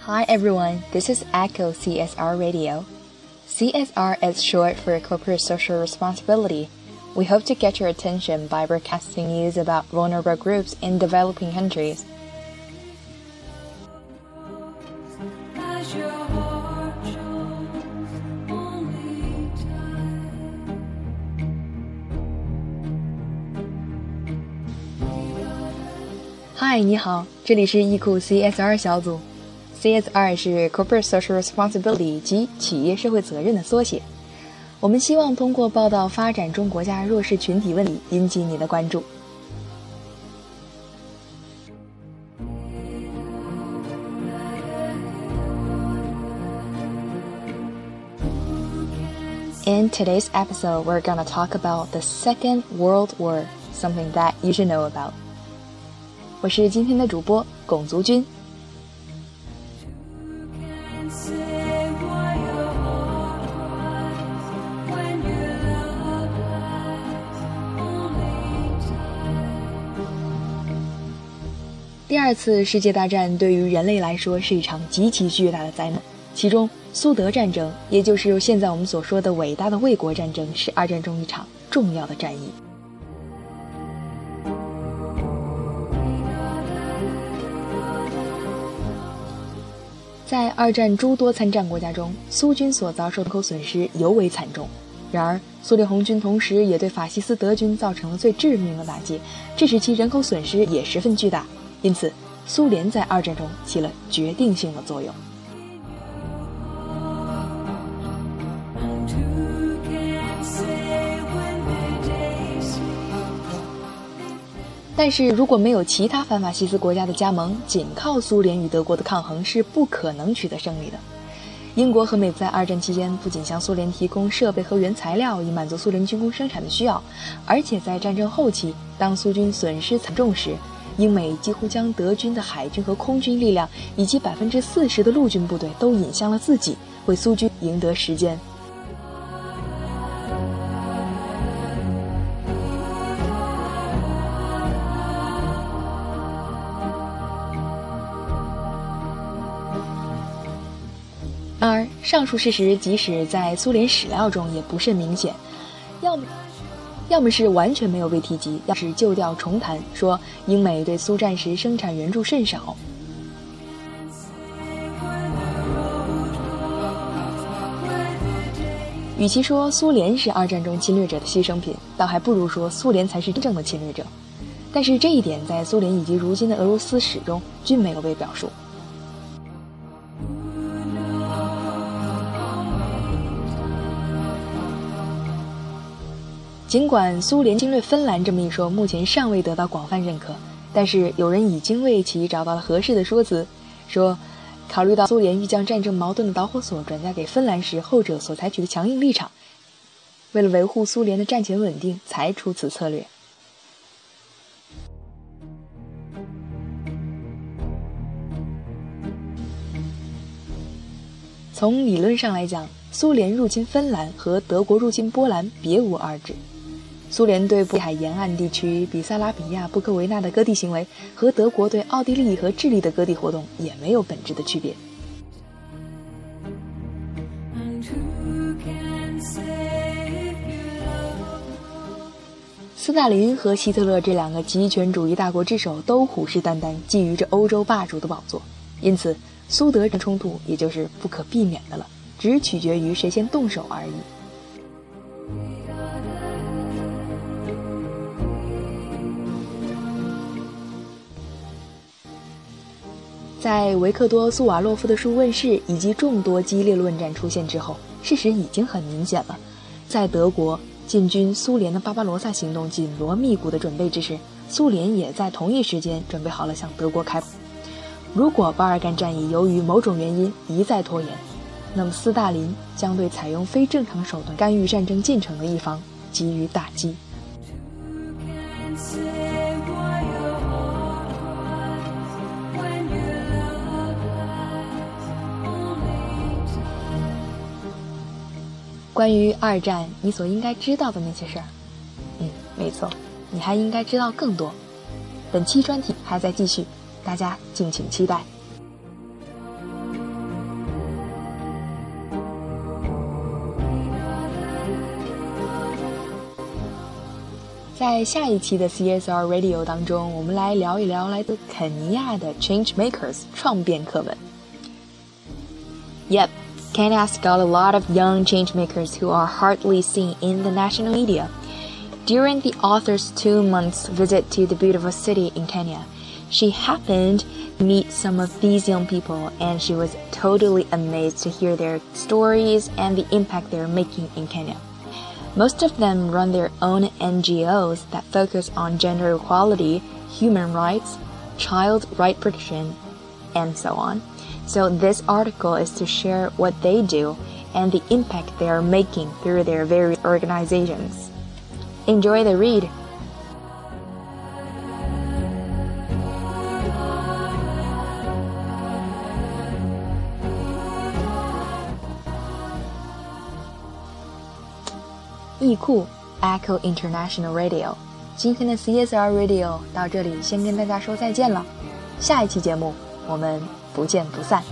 Hi everyone, this is Echo CSR Radio. CSR is short for Corporate Social Responsibility. We hope to get your attention by broadcasting news about vulnerable groups in developing countries. As your heart shows only time. 嗨，你好，这里是易库 CSR 小组。 CSR 是 Corporate Social Responsibility 及企业社会责任的缩写。我们希望通过报道发展中国家弱势群体问题，引起你的关注。In today's episode, we're gonna talk about the Second World War, something that you should know about. 我是今天的主播龚足军。第二次世界大战对于人类来说是一场极其巨大的灾难，其中苏德战争，也就是现在我们所说的伟大的卫国战争，是二战中一场重要的战役。在二战诸多参战国家中，苏军所遭受的人口损失尤为惨重。然而，苏联红军同时也对法西斯德军造成了最致命的打击，这使其人口损失也十分巨大。因此，苏联在二战中起了决定性的作用。但是如果没有其他反法西斯国家的加盟，仅靠苏联与德国的抗衡是不可能取得胜利的。英国和美在二战期间不仅向苏联提供设备和原材料以满足苏联军工生产的需要，而且在战争后期，当苏军损失惨重时，英美几乎将德军的海军和空军力量以及百分之四十的陆军部队都引向了自己，为苏军赢得时间。然而，上述事实即使在苏联史料中也不甚明显，要么要么是完全没有被提及，要是旧调重弹，说英美对苏战时生产援助甚少。与其说苏联是二战中侵略者的牺牲品，倒还不如说苏联才是真正的侵略者。但是这一点在苏联以及如今的俄罗斯史中均没有被表述。尽管苏联侵略芬兰这么一说目前尚未得到广泛认可，但是有人已经为其找到了合适的说辞，说，考虑到苏联欲将战争矛盾的导火索转嫁给芬兰时，后者所采取的强硬立场，为了维护苏联的战前稳定，才出此策略。从理论上来讲，苏联入侵芬兰和德国入侵波兰别无二致。苏联对波海沿岸地区比萨拉比亚、布科维纳的割地行为，和德国对奥地利和智利的割地活动也没有本质的区别。斯大林和希特勒这两个极权主义大国之首都虎视眈眈，觊觎着欧洲霸主的宝座，因此苏德战冲突也就是不可避免的了，只取决于谁先动手而已。在维克多·苏瓦洛夫的书问世以及众多激烈论战出现之后，事实已经很明显了。在德国进军苏联的巴巴罗萨行动紧锣密鼓的准备之时，苏联也在同一时间准备好了向德国开火。如果巴尔干战役由于某种原因一再拖延，那么斯大林将对采用非正常手段干预战争进程的一方给予打击。关于二战你所应该知道的那些事儿。嗯，没错，你还应该知道更多。本期专题还在继续，大家敬请期待。在下一期的 CSR Radio 当中，我们来聊一聊来自肯尼亚的 Change Makers 创变课文。Yep，Kenya's got a lot of young changemakers who are hardly seen in the national media. During the author's two months visit to the beautiful city in Kenya, she happened to meet some of these young people and she was totally amazed to hear their stories and the impact they're making in Kenya. Most of them run their own NGOs that focus on gender equality, human rights, child right protection, and so on. So this article is to share what they do and the impact they are making through their various organizations. Enjoy the read. 易库 Echo International Radio，今天的 CSR Radio 到这里先跟大家说再见了，下一期节目 我们不见不散。